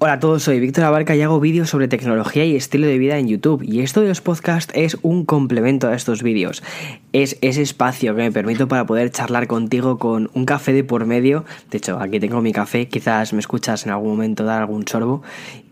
Hola a todos, soy Víctor Abarca y hago vídeos sobre tecnología y estilo de vida en YouTube. Y esto de los podcasts es un complemento a estos vídeos. Es ese espacio que me permito para poder charlar contigo con un café de por medio. De hecho, aquí tengo mi café, quizás me escuchas en algún momento dar algún sorbo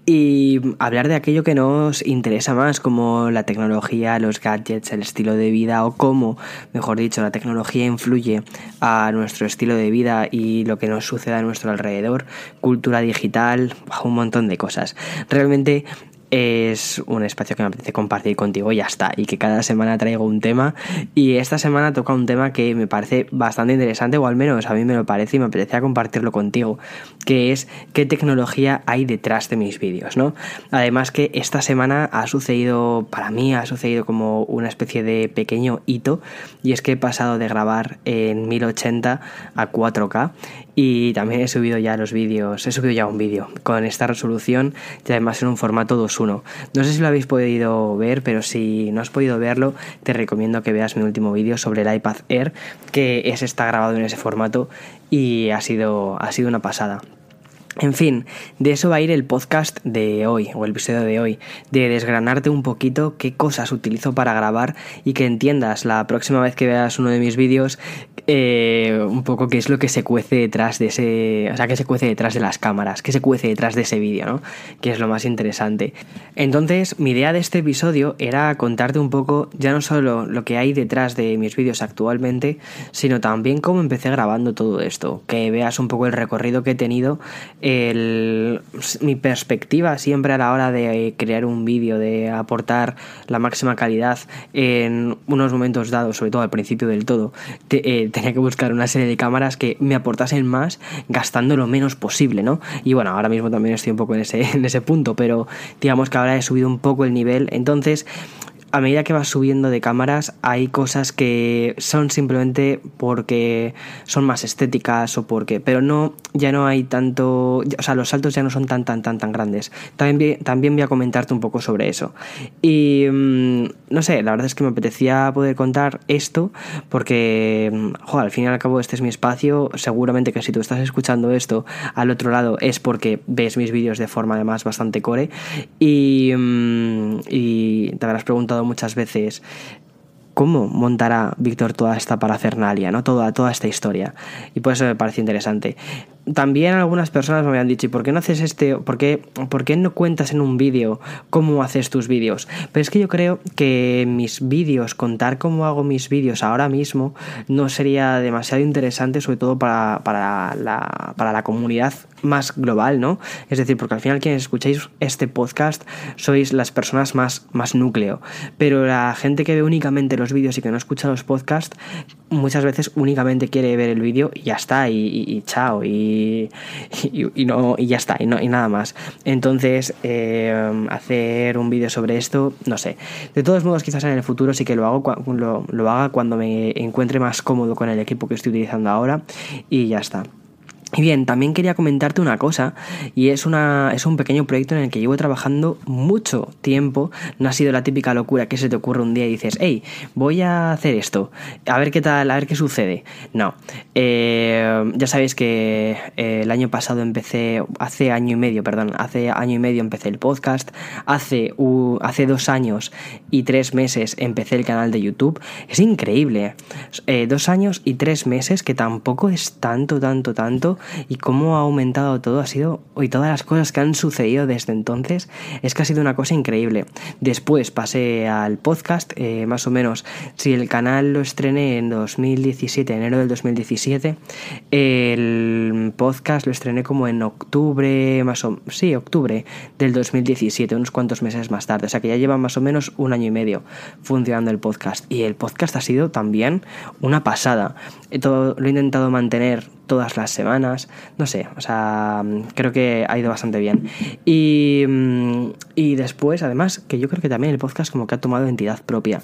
y hablar de aquello que nos interesa más, como la tecnología, los gadgets, el estilo de vida o cómo, mejor dicho, la tecnología influye a nuestro estilo de vida y lo que nos sucede a nuestro alrededor, cultura digital, un montón de cosas. Realmente es un espacio que me apetece compartir contigo y ya está. Y que cada semana traigo un tema. Y esta semana toca un tema que me parece bastante interesante, o al menos a mí me lo parece y me apetecía compartirlo contigo. Que es qué tecnología hay detrás de mis vídeos, ¿no? Además que esta semana ha sucedido, para mí ha sucedido como una especie de pequeño hito. Y es que he pasado de grabar en 1080 a 4K. Y también he subido ya los vídeos, he subido ya un vídeo con esta resolución y además en un formato 2.1. No sé si lo habéis podido ver, pero si no has podido verlo, te recomiendo que veas mi último vídeo sobre el iPad Air, que es está grabado en ese formato y ha sido, ha sido una pasada. En fin, de eso va a ir el podcast de hoy, o el episodio de hoy, de desgranarte un poquito qué cosas utilizo para grabar y que entiendas la próxima vez que veas uno de mis vídeos eh, un poco qué es lo que se cuece detrás de ese, o sea, qué se cuece detrás de las cámaras, qué se cuece detrás de ese vídeo, ¿no? Que es lo más interesante. Entonces, mi idea de este episodio era contarte un poco ya no solo lo que hay detrás de mis vídeos actualmente, sino también cómo empecé grabando todo esto, que veas un poco el recorrido que he tenido mi perspectiva siempre a la hora de crear un vídeo, de aportar la máxima calidad en unos momentos dados, sobre todo al principio del todo, eh, tenía que buscar una serie de cámaras que me aportasen más gastando lo menos posible, ¿no? Y bueno, ahora mismo también estoy un poco en ese, en ese punto, pero digamos que ahora he subido un poco el nivel, entonces a medida que vas subiendo de cámaras hay cosas que son simplemente porque son más estéticas o porque pero no ya no hay tanto o sea los saltos ya no son tan tan tan tan grandes. También también voy a comentarte un poco sobre eso. Y mm, no sé la verdad es que me apetecía poder contar esto porque mm, joder, al fin y al cabo este es mi espacio. Seguramente que si tú estás escuchando esto al otro lado es porque ves mis vídeos de forma además bastante core. Y, mm, y te habrás preguntado muchas veces cómo montará Víctor toda esta parafernalia, ¿no? Toda, toda esta historia. Y por eso me parece interesante también algunas personas me habían dicho, ¿y por qué no haces este, por qué, por qué no cuentas en un vídeo cómo haces tus vídeos? Pero es que yo creo que mis vídeos, contar cómo hago mis vídeos ahora mismo, no sería demasiado interesante, sobre todo para, para, la, para la comunidad más global, ¿no? Es decir, porque al final quienes escucháis este podcast sois las personas más, más núcleo, pero la gente que ve únicamente los vídeos y que no escucha los podcasts, muchas veces únicamente quiere ver el vídeo y ya está, y, chao, y y, no, y ya está, y, no, y nada más. Entonces, eh, hacer un vídeo sobre esto, no sé. De todos modos, quizás en el futuro sí que lo, hago, lo, lo haga cuando me encuentre más cómodo con el equipo que estoy utilizando ahora y ya está. Y bien, también quería comentarte una cosa, y es, una, es un pequeño proyecto en el que llevo trabajando mucho tiempo. No ha sido la típica locura que se te ocurre un día y dices, hey, voy a hacer esto, a ver qué tal, a ver qué sucede. No, eh, ya sabéis que eh, el año pasado empecé, hace año y medio, perdón, hace año y medio empecé el podcast, hace, hace dos años y tres meses empecé el canal de YouTube. Es increíble, eh, dos años y tres meses, que tampoco es tanto, tanto, tanto y cómo ha aumentado todo ha sido, y todas las cosas que han sucedido desde entonces, es que ha sido una cosa increíble. Después pasé al podcast, eh, más o menos, si el canal lo estrené en 2017, enero del 2017, el podcast lo estrené como en octubre, más o sí, octubre del 2017, unos cuantos meses más tarde, o sea que ya lleva más o menos un año y medio funcionando el podcast. Y el podcast ha sido también una pasada. Todo, lo he intentado mantener todas las semanas, no sé, o sea, creo que ha ido bastante bien. Y, y después, además, que yo creo que también el podcast como que ha tomado entidad propia.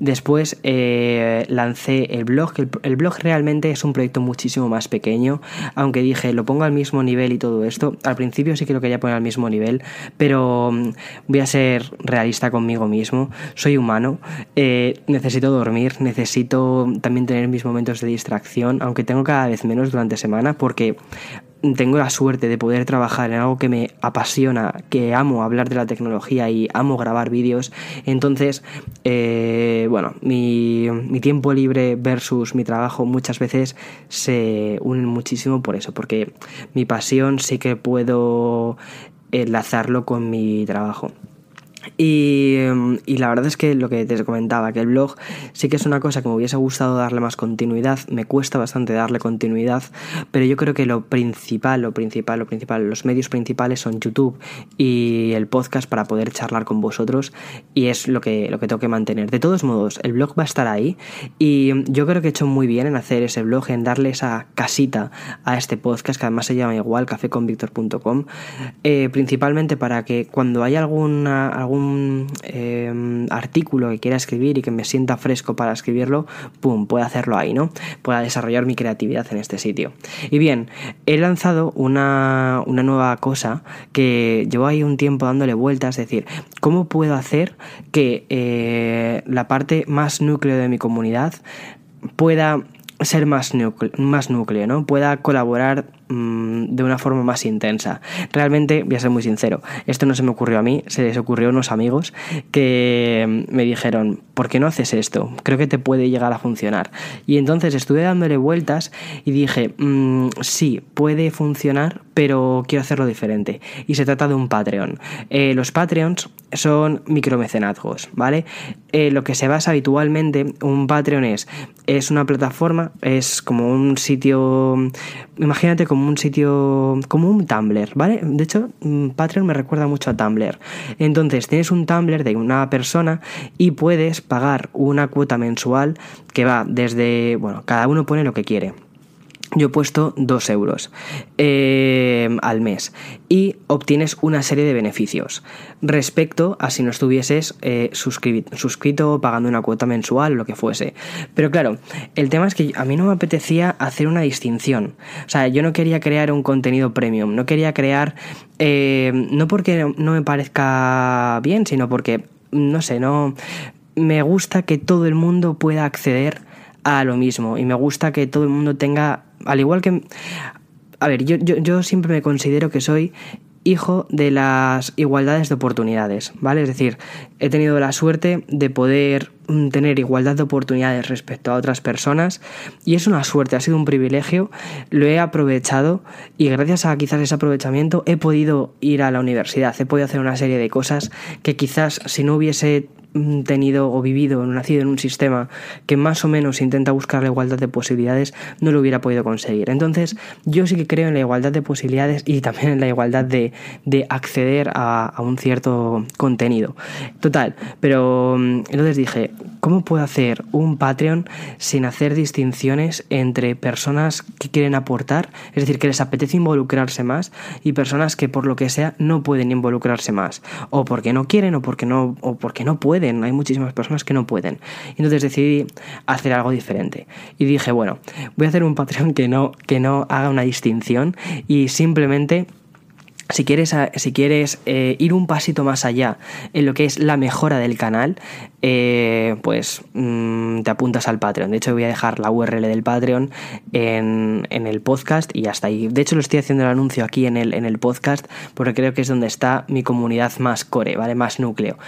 Después eh, lancé el blog, el, blog realmente es un proyecto muchísimo más pequeño, aunque dije, lo pongo al mismo nivel y todo esto, al principio sí que lo quería poner al mismo nivel, pero mm, voy a ser realista conmigo mismo, soy humano, eh, necesito dormir, necesito también tener mis momentos de aunque tengo cada vez menos durante semana porque tengo la suerte de poder trabajar en algo que me apasiona, que amo hablar de la tecnología y amo grabar vídeos. Entonces, eh, bueno, mi, mi tiempo libre versus mi trabajo muchas veces se unen muchísimo por eso, porque mi pasión sí que puedo enlazarlo con mi trabajo. Y, la verdad es que lo que te comentaba, que el blog sí que es una cosa que me hubiese gustado darle más continuidad, me cuesta bastante darle continuidad, pero yo creo que lo principal, lo principal, lo principal, los medios principales son YouTube y el podcast para poder charlar con vosotros y es lo que, lo que tengo que mantener. De todos modos, el blog va a estar ahí y yo creo que he hecho muy bien en hacer ese blog, en darle esa casita a este podcast, que además se llama igual, cafeconvictor.com, eh, principalmente para que cuando haya alguna, un em, artículo que quiera escribir y que me sienta fresco para escribirlo, pum, pueda hacerlo ahí, ¿no? Pueda desarrollar mi creatividad en este sitio. Y bien, he lanzado una, nueva cosa que llevo ahí un tiempo dándole vueltas, es decir, ¿cómo puedo hacer que eh, la parte más núcleo de mi comunidad pueda ser más núcleo, más núcleo, ¿no? Pueda colaborar mm, de una forma más intensa. Realmente, voy a ser muy sincero, esto no se me ocurrió a mí, se les ocurrió a unos amigos que me dijeron, ¿por qué no haces esto? Creo que te puede llegar a funcionar. Y entonces estuve dándole vueltas y dije, mm, sí, puede funcionar, pero quiero hacerlo diferente. Y se trata de un Patreon. Eh, los Patreons son micromecenazgos, ¿vale? Eh, lo que se basa habitualmente, un Patreon es, es una plataforma, es como un sitio, imagínate como un sitio, como un Tumblr, ¿vale? De hecho, mm, Patreon me recuerda mucho a Tumblr. Entonces, tienes un Tumblr de una persona y puedes pagar una cuota mensual que va desde, bueno, cada uno pone lo que quiere yo he puesto 2 euros eh, al mes y obtienes una serie de beneficios respecto a si no estuvieses eh, suscrito pagando una cuota mensual lo que fuese. Pero claro, el tema es que a mí no me apetecía hacer una distinción. O sea, yo no quería crear un contenido premium, no quería crear, eh, no porque no me parezca bien, sino porque, no sé, no... Me gusta que todo el mundo pueda acceder a lo mismo y me gusta que todo el mundo tenga al igual que... A ver, yo, yo, siempre me considero que soy hijo de las igualdades de oportunidades, ¿vale? Es decir, he tenido la suerte de poder mm, tener igualdad de oportunidades respecto a otras personas y es una suerte, ha sido un privilegio, lo he aprovechado y gracias a quizás ese aprovechamiento he podido ir a la universidad, he podido hacer una serie de cosas que quizás si no hubiese Mm, tenido o vivido, nacido en un sistema que más o menos intenta buscar la igualdad de posibilidades, no lo hubiera podido conseguir. Entonces, yo sí que creo en la igualdad de posibilidades y también en la igualdad de, acceder a, un cierto contenido. Total, pero mm, entonces dije, ¿cómo puedo hacer un Patreon sin hacer distinciones entre personas que quieren aportar, es decir, que les apetece involucrarse más, y personas que por lo que sea no pueden involucrarse más, o porque no quieren o porque no, o porque no pueden? hay muchísimas personas que no pueden. Entonces decidí hacer algo diferente. Y dije, bueno, voy a hacer un Patreon que no, que no haga una distinción y simplemente si quieres, si quieres eh, ir un pasito más allá en lo que es la mejora del canal, eh, pues mm, te apuntas al Patreon. De hecho, voy a dejar la URL del Patreon en, el podcast y hasta ahí. De hecho, lo estoy haciendo el anuncio aquí en el, en el podcast porque creo que es donde está mi comunidad más core, ¿vale? Más núcleo.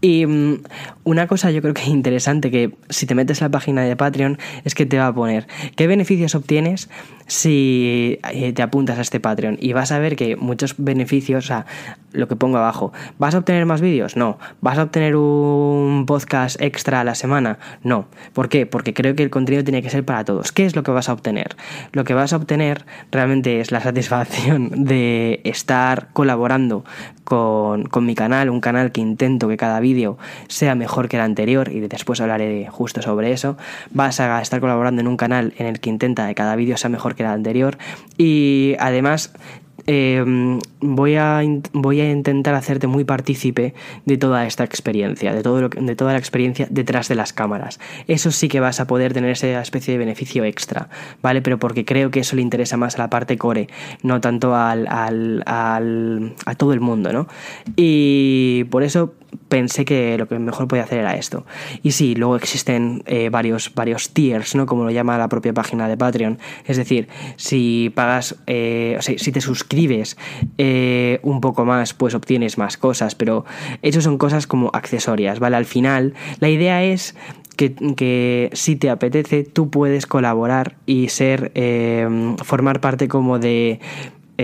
Y mm, una cosa yo creo que interesante que si te metes en la página de Patreon es que te va a poner qué beneficios obtienes si eh, te apuntas a este Patreon y vas a ver que muchos beneficios, o sea, lo que pongo abajo, ¿vas a obtener más vídeos? No. ¿Vas a obtener un podcast extra a la semana? No. ¿Por qué? Porque creo que el contenido tiene que ser para todos. ¿Qué es lo que vas a obtener? Lo que vas a obtener realmente es la satisfacción de estar colaborando con, con mi canal, un canal que intento que cada vídeo sea mejor que el anterior y después hablaré justo sobre eso. Vas a estar colaborando en un canal en el que intenta que cada vídeo sea mejor que el anterior y además em, voy, a, voy a intentar hacerte muy partícipe de toda esta experiencia, de, todo lo, de toda la experiencia detrás de las cámaras. Eso sí que vas a poder tener esa especie de beneficio extra, ¿vale? Pero porque creo que eso le interesa más a la parte core, no tanto al, al, al, a todo el mundo, ¿no? Y por eso pensé que lo que mejor podía hacer era esto. Y sí, luego existen eh, varios, varios tiers, ¿no? Como lo llama la propia página de Patreon. Es decir, si pagas, eh, o sea, si te suscribes eh, un poco más, pues obtienes más cosas, pero eso son cosas como accesorias, ¿vale? Al final, la idea es que, que, si te apetece, tú puedes colaborar y ser, formar parte como de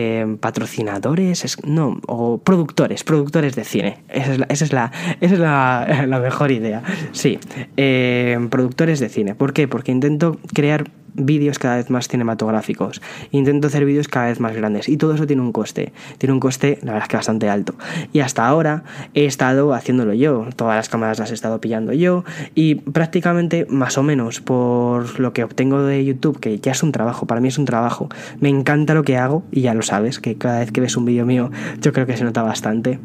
Em, patrocinadores, no, o productores, productores de cine. Esa es la, esa es la, esa es la, mejor idea. Sí, em, productores de cine. ¿Por qué? Porque intento crear vídeos cada vez más cinematográficos. Intento hacer vídeos cada vez más grandes. Y todo eso tiene un coste. Tiene un coste, la verdad es que bastante alto. Y hasta ahora he estado haciéndolo yo. Todas las cámaras las he estado pillando yo. Y prácticamente, más o menos, por lo que obtengo de YouTube, que ya es un trabajo, para mí es un trabajo. Me encanta lo que hago, y ya lo sabes, que cada vez que ves un vídeo mío, yo creo que se nota bastante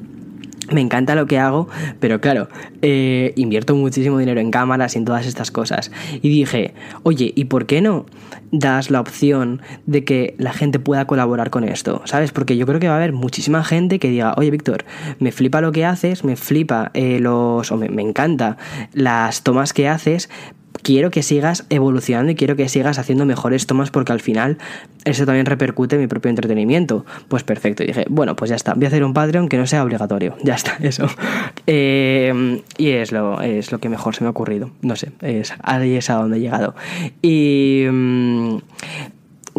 me encanta lo que hago, pero claro, eh, invierto muchísimo dinero en cámaras y en todas estas cosas. Y dije, oye, ¿y por qué no das la opción de que la gente pueda colaborar con esto? ¿Sabes? Porque yo creo que va a haber muchísima gente que diga, oye, Víctor, me flipa lo que haces, me flipa eh, los. o me, me encanta las tomas que haces, quiero que sigas evolucionando y quiero que sigas haciendo mejores tomas porque al final eso también repercute en mi propio entretenimiento. Pues perfecto, y dije, bueno, pues ya está, voy a hacer un Patreon que no sea obligatorio, ya está, eso. Eh, y es lo, es lo que mejor se me ha ocurrido, no sé, ahí es a donde he llegado. Y...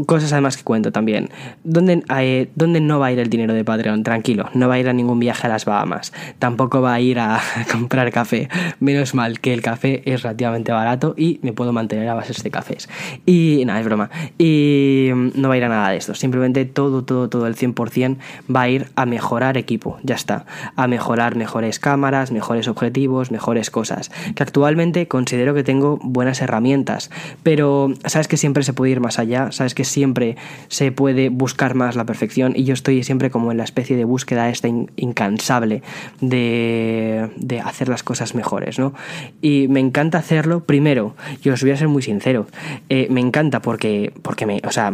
Cosas además que cuento también. ¿Dónde, eh, ¿Dónde, no va a ir el dinero de Patreon? Tranquilo, no va a ir a ningún viaje a las Bahamas. Tampoco va a ir a comprar café. Menos mal que el café es relativamente barato y me puedo mantener a base de cafés. Y nada, es broma. Y mm, no va a ir a nada de esto. Simplemente todo, todo, todo el 100% va a ir a mejorar equipo. Ya está. A mejorar mejores cámaras, mejores objetivos, mejores cosas. Que actualmente considero que tengo buenas herramientas. Pero sabes que siempre se puede ir más allá. Sabes que siempre se puede buscar más la perfección y yo estoy siempre como en la especie de búsqueda esta incansable de, de hacer las cosas mejores, ¿no? Y me encanta hacerlo, primero, y os voy a ser muy sincero, eh, me encanta porque, porque me, o sea,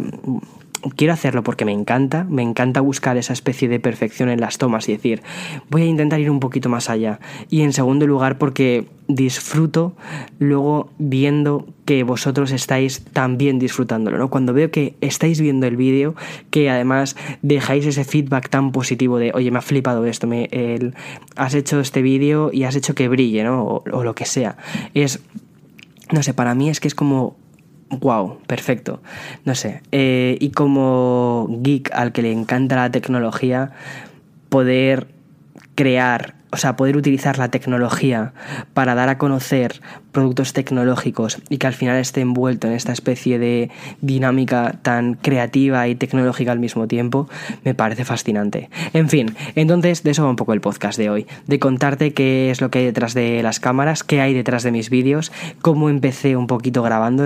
quiero hacerlo porque me encanta, me encanta buscar esa especie de perfección en las tomas y decir, voy a intentar ir un poquito más allá. Y en segundo lugar porque disfruto luego viendo que vosotros estáis también disfrutándolo, ¿no? Cuando veo que estáis viendo el vídeo, que además dejáis ese feedback tan positivo de, oye, me ha flipado esto, me, el, has hecho este vídeo y has hecho que brille, ¿no? O, o lo que sea. Es, no sé, para mí es que es como wow, perfecto. No sé. Eh, y como geek al que le encanta la tecnología, poder crear o sea, poder utilizar la tecnología para dar a conocer productos tecnológicos y que al final esté envuelto en esta especie de dinámica tan creativa y tecnológica al mismo tiempo, me parece fascinante. En fin, entonces de eso va un poco el podcast de hoy, de contarte qué es lo que hay detrás de las cámaras, qué hay detrás de mis vídeos, cómo empecé un poquito grabando,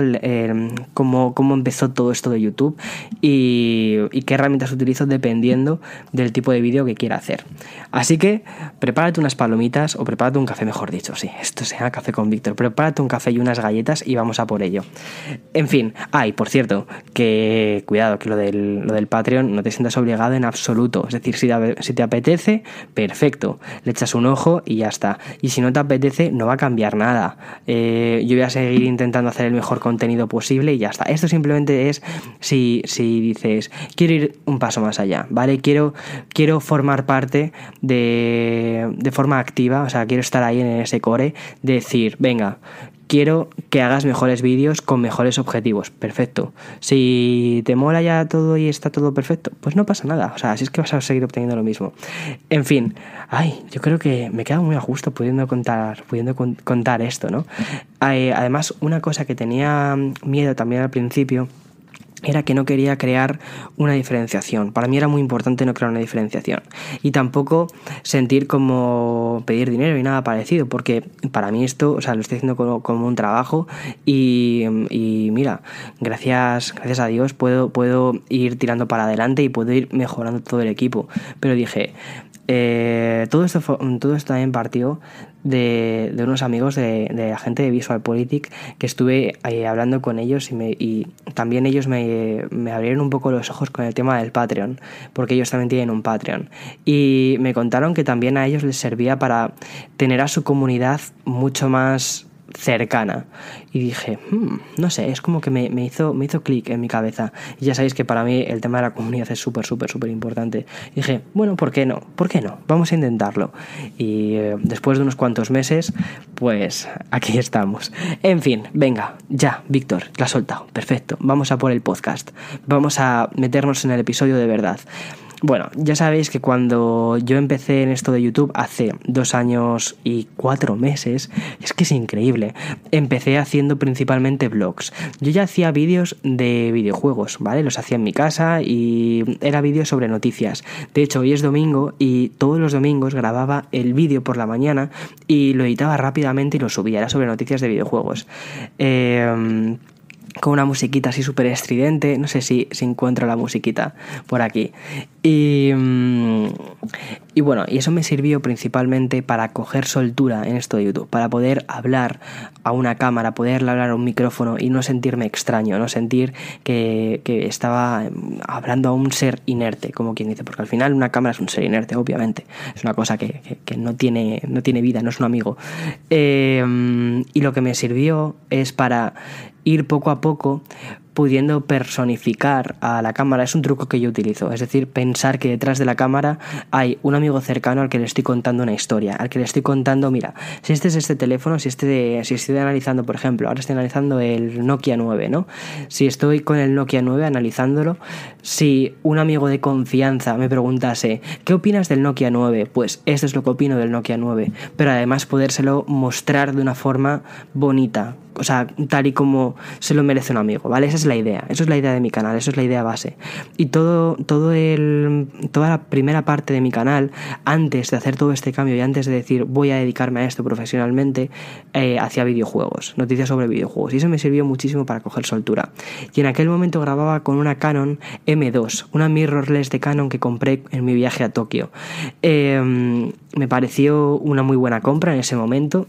cómo, cómo, empezó todo esto de YouTube y, y qué herramientas utilizo dependiendo del tipo de vídeo que quiera hacer. Así que prepárate unas palomitas o prepárate un café, mejor dicho, sí, esto sea café con Víctor, prepárate un café y unas galletas y vamos a por ello. En fin, ay, por cierto, que cuidado, que lo del, lo del Patreon no te sientas obligado en absoluto, es decir, si te, apetece, perfecto, le echas un ojo y ya está. Y si no te apetece, no va a cambiar nada. Eh, yo voy a seguir intentando hacer el mejor contenido posible y ya está. Esto simplemente es si, si dices, quiero ir un paso más allá, ¿vale? Quiero, quiero formar parte de de forma activa, o sea, quiero estar ahí en ese core, decir, venga, quiero que hagas mejores vídeos con mejores objetivos. Perfecto. Si te mola ya todo y está todo perfecto, pues no pasa nada. O sea, así es que vas a seguir obteniendo lo mismo. En fin, ay, yo creo que me queda muy a gusto pudiendo contar, pudiendo contar esto, ¿no? además, una cosa que tenía miedo también al principio era que no quería crear una diferenciación. Para mí era muy importante no crear una diferenciación. Y tampoco sentir como pedir dinero y nada parecido, porque para mí esto, o sea, lo estoy haciendo como, un trabajo y, mira, gracias, gracias a Dios puedo, puedo ir tirando para adelante y puedo ir mejorando todo el equipo. Pero dije, eh, todo, esto, todo esto también partió de, unos amigos de, de, la gente de Visual Politic que estuve eh, hablando con ellos y, me, y también ellos me, me, abrieron un poco los ojos con el tema del Patreon, porque ellos también tienen un Patreon. Y me contaron que también a ellos les servía para tener a su comunidad mucho más cercana. Y dije, hmm, no sé, es como que me, hizo, me hizo clic en mi cabeza. Y ya sabéis que para mí el tema de la comunidad es súper, súper, súper importante. Y dije, bueno, ¿por qué no? ¿Por qué no? Vamos a intentarlo. Y eh, después de unos cuantos meses, pues aquí estamos. En fin, venga, ya, Víctor, la ha soltado. Perfecto. Vamos a por el podcast. Vamos a meternos en el episodio de verdad. Bueno, ya sabéis que cuando yo empecé en esto de YouTube hace dos años y cuatro meses, es que es increíble, empecé haciendo principalmente vlogs. Yo ya hacía vídeos de videojuegos, ¿vale? Los hacía en mi casa y era vídeos sobre noticias. De hecho, hoy es domingo y todos los domingos grababa el vídeo por la mañana y lo editaba rápidamente y lo subía. Era sobre noticias de videojuegos. Eh, con una musiquita así súper estridente. No sé si, se encuentra la musiquita por aquí. Y, mm, y bueno, y eso me sirvió principalmente para coger soltura en esto de YouTube, para poder hablar a una cámara, poder hablar a un micrófono y no sentirme extraño, no sentir que, que estaba mm, hablando a un ser inerte, como quien dice, porque al final una cámara es un ser inerte, obviamente. Es una cosa que, que, no, tiene, no tiene vida, no es un amigo. Eh, mm, y lo que me sirvió es para ir poco a poco pudiendo personificar a la cámara. Es un truco que yo utilizo, es decir, pensar que detrás de la cámara hay un amigo cercano al que le estoy contando una historia, al que le estoy contando, mira, si este es este teléfono, si, este de, si estoy analizando, por ejemplo, ahora estoy analizando el Nokia 9, ¿no? Si estoy con el Nokia 9 analizándolo, si un amigo de confianza me preguntase, ¿qué opinas del Nokia 9? Pues esto es lo que opino del Nokia 9, pero además podérselo mostrar de una forma bonita, o sea, tal y como se lo merece un amigo, ¿vale? La idea, eso es la idea de mi canal, eso es la idea base. Y todo, todo el, toda la primera parte de mi canal, antes de hacer todo este cambio y antes de decir voy a dedicarme a esto profesionalmente, eh, hacía videojuegos, noticias sobre videojuegos. Y eso me sirvió muchísimo para coger soltura. Y en aquel momento grababa con una Canon M2, una mirrorless de Canon que compré en mi viaje a Tokio. Em, me pareció una muy buena compra en ese momento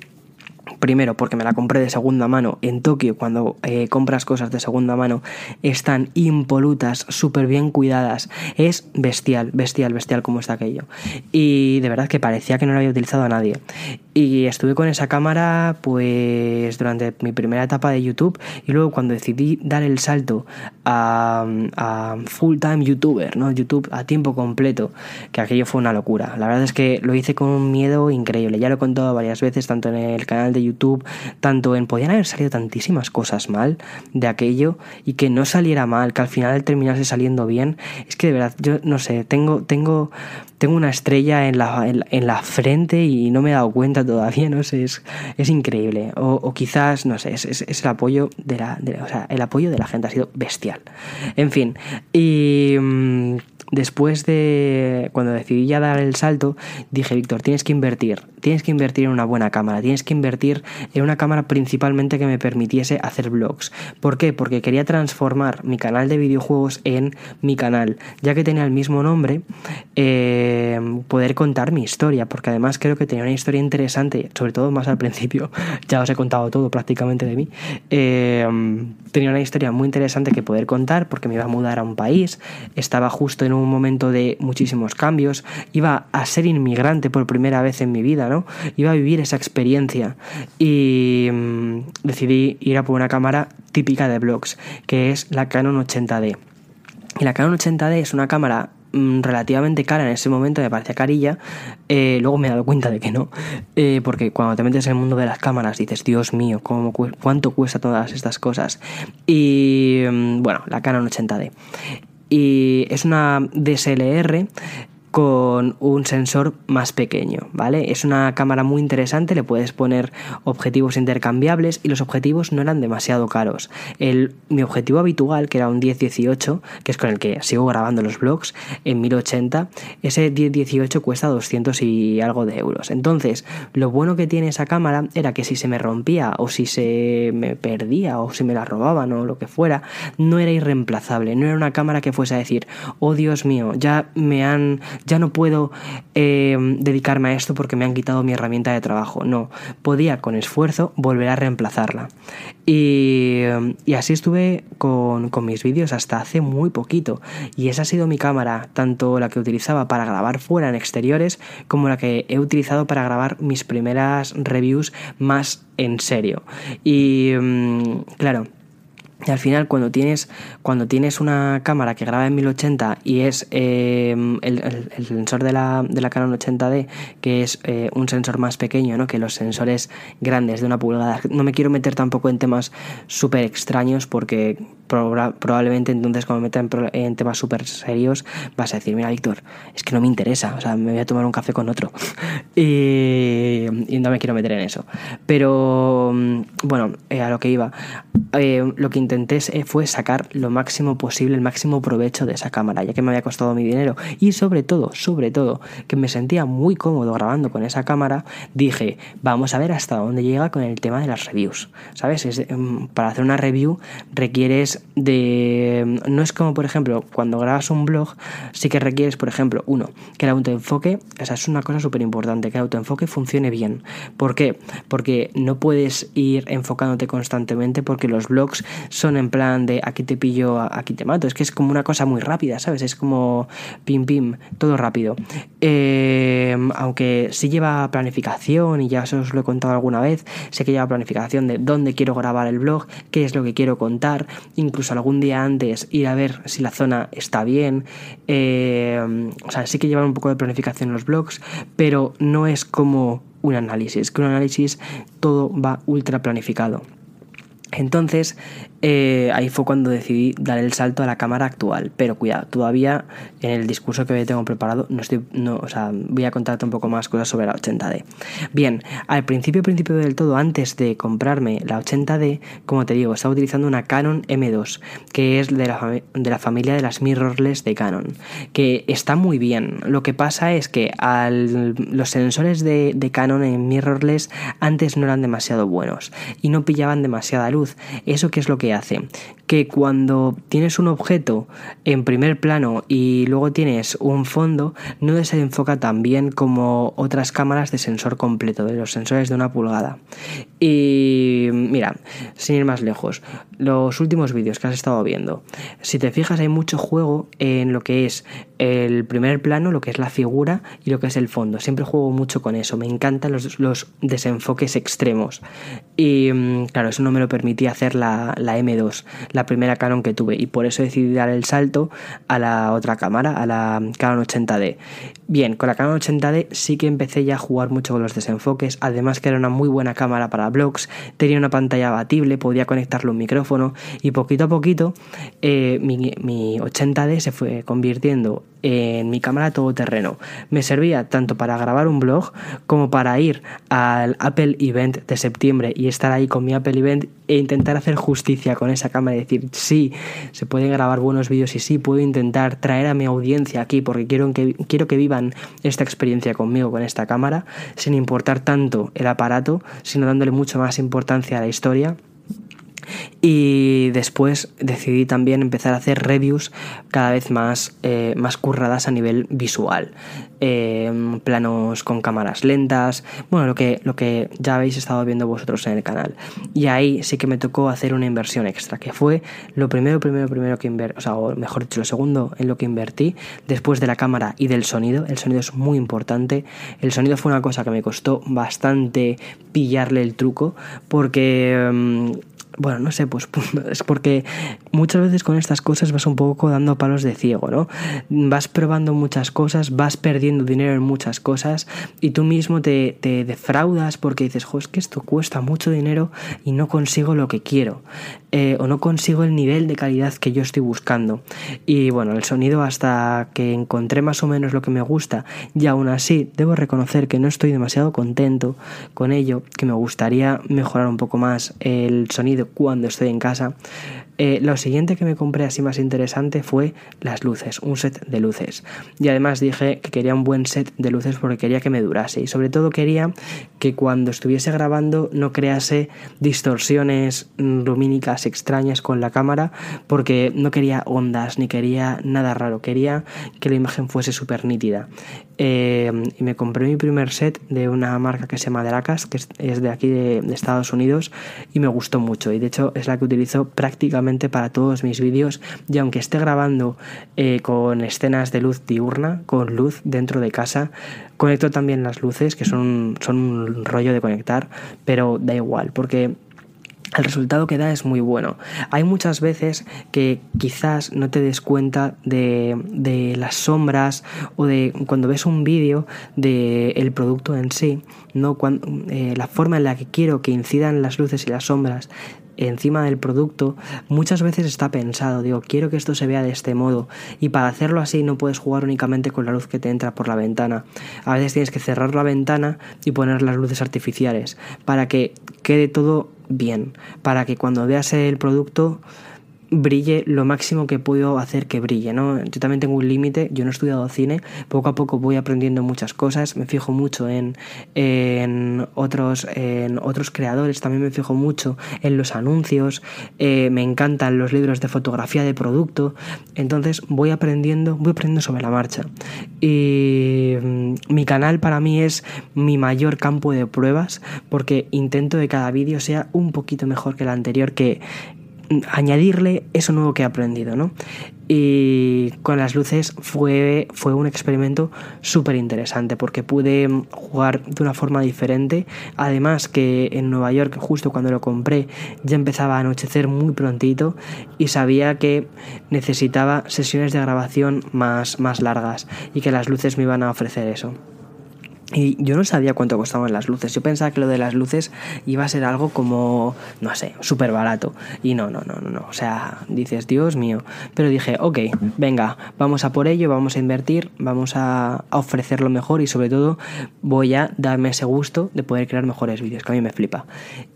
Primero, porque me la compré de segunda mano en Tokio. Cuando eh, compras cosas de segunda mano, están impolutas, súper bien cuidadas. Es bestial, bestial, bestial como está aquello. Y de verdad que parecía que no lo había utilizado a nadie. Y estuve con esa cámara, pues durante mi primera etapa de YouTube. Y luego, cuando decidí dar el salto a, a full time YouTuber, ¿no? YouTube a tiempo completo, que aquello fue una locura. La verdad es que lo hice con un miedo increíble. Ya lo he contado varias veces, tanto en el canal de YouTube, tanto en podían haber salido tantísimas cosas mal de aquello y que no saliera mal, que al final terminase saliendo bien. Es que de verdad, yo no sé, tengo, tengo, tengo una estrella en la, en, la frente y no me he dado cuenta todavía, no sé, es, es increíble. O, quizás, no sé, es, el apoyo de la, el apoyo de la gente ha sido bestial. En fin, y... Mm, después de cuando decidí ya dar el salto, dije, Víctor, tienes que invertir, tienes que invertir en una buena cámara, tienes que invertir en una cámara principalmente que me permitiese hacer vlogs. ¿Por qué? Porque quería transformar mi canal de videojuegos en mi canal, ya que tenía el mismo nombre, eh, poder contar mi historia, porque además creo que tenía una historia interesante, sobre todo más al principio, ya os he contado todo prácticamente de mí, eh, tenía una historia muy interesante que poder contar porque me iba a mudar a un país, estaba justo en un momento de muchísimos cambios, iba a ser inmigrante por primera vez en mi vida, ¿no? Iba a vivir esa experiencia y mm, decidí ir a por una cámara típica de blogs, que es la Canon 80D. Y la Canon 80D es una cámara mm, relativamente cara en ese momento, me parecía carilla. Eh, luego me he dado cuenta de que no, eh, porque cuando te metes en el mundo de las cámaras dices, Dios mío, ¿cómo, ¿cuánto cuesta todas estas cosas? Y mm, bueno, la Canon 80D y es una DSLR con un sensor más pequeño, ¿vale? Es una cámara muy interesante, le puedes poner objetivos intercambiables y los objetivos no eran demasiado caros. El, mi objetivo habitual, que era un 10-18, que es con el que sigo grabando los vlogs, en 1080, ese 10-18 cuesta 200 y algo de euros. Entonces, lo bueno que tiene esa cámara era que si se me rompía o si se me perdía o si me la robaban o lo que fuera, no era irreemplazable, no era una cámara que fuese a decir, oh Dios mío, ya me han, ya no puedo eh, dedicarme a esto porque me han quitado mi herramienta de trabajo. No, podía con esfuerzo volver a reemplazarla. Y, así estuve con, con mis vídeos hasta hace muy poquito. Y esa ha sido mi cámara, tanto la que utilizaba para grabar fuera en exteriores como la que he utilizado para grabar mis primeras reviews más en serio. Y mm, claro, y al final, cuando tienes, cuando tienes una cámara que graba en 1080 y es em, el, sensor de la, de la, Canon 80D, que es eh, un sensor más pequeño ¿no? que los sensores grandes de una pulgada, no me quiero meter tampoco en temas súper extraños porque probablemente entonces cuando me metan en temas súper serios vas a decir, mira Víctor, es que no me interesa, o sea, me voy a tomar un café con otro y, no me quiero meter en eso. Pero mm, bueno, eh, a lo que iba, eh, lo que intenté eh, fue sacar lo máximo posible, el máximo provecho de esa cámara, ya que me había costado mi dinero y sobre todo, sobre todo, que me sentía muy cómodo grabando con esa cámara, dije, vamos a ver hasta dónde llega con el tema de las reviews, ¿sabes? Mm, para hacer una review requieres de... No es como, por ejemplo, cuando grabas un blog, sí que requieres, por ejemplo, uno, que el autoenfoque, o sea, es una cosa súper importante, que el autoenfoque funcione bien. ¿Por qué? Porque no puedes ir enfocándote constantemente porque los blogs son en plan de aquí te pillo, aquí te mato. Es que es como una cosa muy rápida, ¿sabes? Es como pim pim, todo rápido. Eh, aunque sí lleva planificación y ya os lo he contado alguna vez, sé que lleva planificación de dónde quiero grabar el blog, qué es lo que quiero contar, incluso algún día antes ir a ver si la zona está bien. Eh, o sea, sí que llevan un poco de planificación en los blogs, pero no es como un análisis, que un análisis todo va ultra planificado. Entonces, eh, ahí fue cuando decidí dar el salto a la cámara actual. Pero cuidado, todavía en el discurso que tengo preparado, no estoy, no, o sea, voy a contarte un poco más cosas sobre la 80D. Bien, al principio, principio del todo, antes de comprarme la 80D, como te digo, estaba utilizando una Canon M2, que es de la, de la familia de las mirrorless de Canon, que está muy bien. Lo que pasa es que al, los sensores de, de Canon en mirrorless antes no eran demasiado buenos y no pillaban demasiada luz. ¿Eso qué es lo que hace? Que cuando tienes un objeto en primer plano y luego tienes un fondo, no se enfoca tan bien como otras cámaras de sensor completo, de los sensores de una pulgada. Y mira, sin ir más lejos, los últimos vídeos que has estado viendo, si te fijas hay mucho juego en lo que es el primer plano, lo que es la figura y lo que es el fondo. Siempre juego mucho con eso, me encantan los, los desenfoques extremos. Y mm, claro, eso no me lo permitía hacer la, la M2, la primera Canon que tuve, y por eso decidí dar el salto a la otra cámara, a la Canon 80D. Bien, con la Canon 80D sí que empecé ya a jugar mucho con los desenfoques, además que era una muy buena cámara para vlogs, tenía una pantalla abatible, podía conectarle un micrófono y poquito a poquito eh, mi, mi 80D se fue convirtiendo en mi cámara todoterreno. Me servía tanto para grabar un blog como para ir al Apple Event de septiembre y estar ahí con mi Apple Event e intentar hacer justicia con esa cámara y decir, sí, se pueden grabar buenos vídeos y sí, puedo intentar traer a mi audiencia aquí porque quiero que, quiero que vivan esta experiencia conmigo con esta cámara, sin importar tanto el aparato, sino dándole mucho más importancia a la historia y después decidí también empezar a hacer reviews cada vez más, eh, más curradas a nivel visual. Eh, planos con cámaras lentas, bueno, lo que, lo que ya habéis estado viendo vosotros en el canal. Y ahí sí que me tocó hacer una inversión extra, que fue lo primero, primero, primero que invertí, o sea, o mejor dicho, lo segundo en lo que invertí, después de la cámara y del sonido. El sonido es muy importante. El sonido fue una cosa que me costó bastante pillarle el truco, porque... Mm, bueno, no sé, pues es porque muchas veces con estas cosas vas un poco dando palos de ciego, ¿no? Vas probando muchas cosas, vas perdiendo dinero en muchas cosas y tú mismo te, defraudas porque dices, jo, es que esto cuesta mucho dinero y no consigo lo que quiero. Eh, o no consigo el nivel de calidad que yo estoy buscando. Y bueno, el sonido hasta que encontré más o menos lo que me gusta y aún así debo reconocer que no estoy demasiado contento con ello, que me gustaría mejorar un poco más el sonido cuando estoy en casa. Eh, lo siguiente que me compré así más interesante fue las luces, un set de luces. Y además dije que quería un buen set de luces porque quería que me durase. Y sobre todo quería que cuando estuviese grabando no crease distorsiones lumínicas extrañas con la cámara porque no quería ondas ni quería nada raro. Quería que la imagen fuese súper nítida. Eh, y me compré mi primer set de una marca que se llama Dracas, que es de aquí de, de Estados Unidos y me gustó mucho. Y de hecho es la que utilizo prácticamente para todos mis vídeos y aunque esté grabando eh, con escenas de luz diurna, con luz dentro de casa, conecto también las luces que son, son un rollo de conectar, pero da igual porque el resultado que da es muy bueno. Hay muchas veces que quizás no te des cuenta de, las sombras o de cuando ves un vídeo del producto en sí, ¿no? Cuando, eh, la forma en la que quiero que incidan las luces y las sombras encima del producto muchas veces está pensado, digo, quiero que esto se vea de este modo y para hacerlo así no puedes jugar únicamente con la luz que te entra por la ventana. A veces tienes que cerrar la ventana y poner las luces artificiales para que quede todo bien, para que cuando veas el producto brille lo máximo que puedo hacer que brille, ¿no? Yo también tengo un límite, yo no he estudiado cine, poco a poco voy aprendiendo muchas cosas, me fijo mucho en, en otros, en otros creadores, también me fijo mucho en los anuncios, eh, me encantan los libros de fotografía de producto, entonces voy aprendiendo, voy aprendiendo sobre la marcha. Y mm, mi canal para mí es mi mayor campo de pruebas porque intento que cada vídeo sea un poquito mejor que el anterior, que añadirle eso nuevo que he aprendido, ¿no? Y con las luces fue, fue un experimento súper interesante porque pude jugar de una forma diferente. Además que en Nueva York, justo cuando lo compré, ya empezaba a anochecer muy prontito y sabía que necesitaba sesiones de grabación más, más largas y que las luces me iban a ofrecer eso. Y yo no sabía cuánto costaban las luces. Yo pensaba que lo de las luces iba a ser algo como, no sé, súper barato. Y no, no, no, no, no. O sea, dices, Dios mío. Pero dije, ok, venga, vamos a por ello, vamos a invertir, vamos a, ofrecer lo mejor y sobre todo voy a darme ese gusto de poder crear mejores vídeos, que a mí me flipa.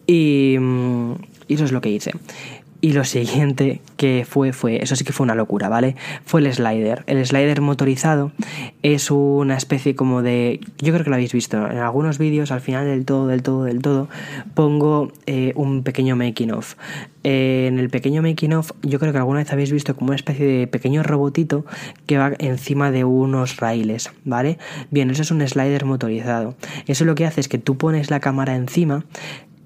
Y, mm, y eso es lo que hice. Y lo siguiente que fue, fue, eso sí que fue una locura, ¿vale? Fue el slider. El slider motorizado es una especie como de, yo creo que lo habéis visto, en algunos vídeos, al final del todo, del todo, del todo, pongo eh, un pequeño making of. Eh, en el pequeño making of, yo creo que alguna vez habéis visto como una especie de pequeño robotito que va encima de unos raíles, ¿vale? Bien, eso es un slider motorizado. Eso lo que hace es que tú pones la cámara encima,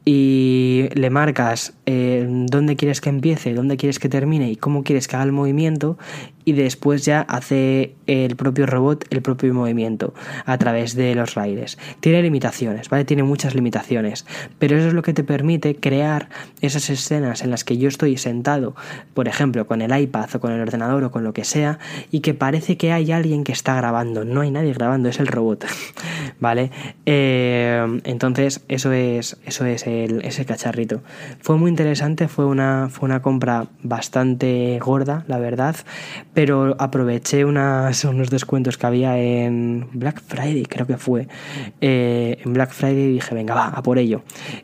y le marcas eh, dónde quieres que empiece, dónde quieres que termine y cómo quieres que haga el movimiento y después ya hace el propio robot el propio movimiento a través de los raíles. Tiene limitaciones, ¿vale? Tiene muchas limitaciones, pero eso es lo que te permite crear esas escenas en las que yo estoy sentado, por ejemplo, con el iPad o con el ordenador o con lo que sea, y que parece que hay alguien que está grabando. No hay nadie grabando, es el robot, ¿vale? Eh, entonces, eso es, eso es el, ese cacharrito. Fue muy interesante, fue una, fue una compra bastante gorda, la verdad, pero aproveché unas, unos descuentos que había en Black Friday, creo que fue. Eh, en Black Friday dije, venga, va, a por ello.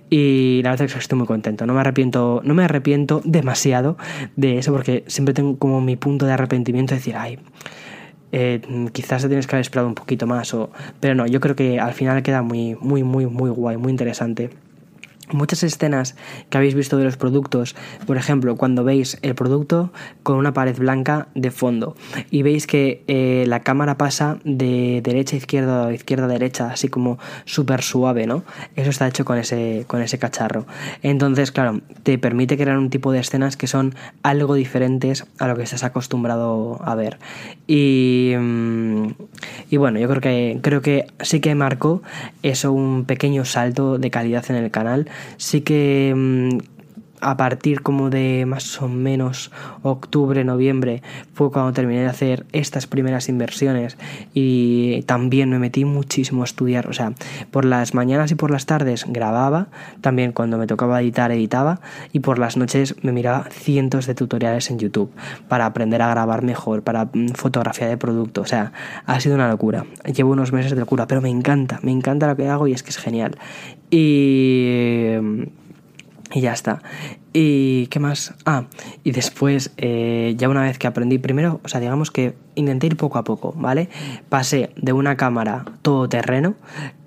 Y la verdad es que estoy muy contento. No me arrepiento, no me arrepiento demasiado de eso, porque siempre tengo como mi punto de arrepentimiento de decir, ay. Eh, quizás te tienes que haber esperado un poquito más o pero no yo creo que al final queda muy muy muy muy guay muy interesante Muchas escenas que habéis visto de los productos, por ejemplo, cuando veis el producto con una pared blanca de fondo y veis que eh, la cámara pasa de derecha a izquierda o izquierda a derecha, así como súper suave, ¿no? Eso está hecho con ese, con ese cacharro. Entonces, claro, te permite crear un tipo de escenas que son algo diferentes a lo que estás acostumbrado a ver. Y, mm, y bueno, yo creo que, creo que sí que marcó eso un pequeño salto de calidad en el canal sí que mm, a partir como de más o menos octubre, noviembre, fue cuando terminé de hacer estas primeras inversiones y también me metí muchísimo a estudiar, o sea, por las mañanas y por las tardes grababa, también cuando me tocaba editar editaba y por las noches me miraba cientos de tutoriales en YouTube para aprender a grabar mejor, para mm, fotografía de producto, o sea, ha sido una locura. Llevo unos meses de locura, pero me encanta, me encanta lo que hago y es que es genial. Y y ya está. ¿Y qué más? Ah, y después, eh, ya una vez que aprendí, primero, o sea, digamos que intenté ir poco a poco, ¿vale? Pasé de una cámara todoterreno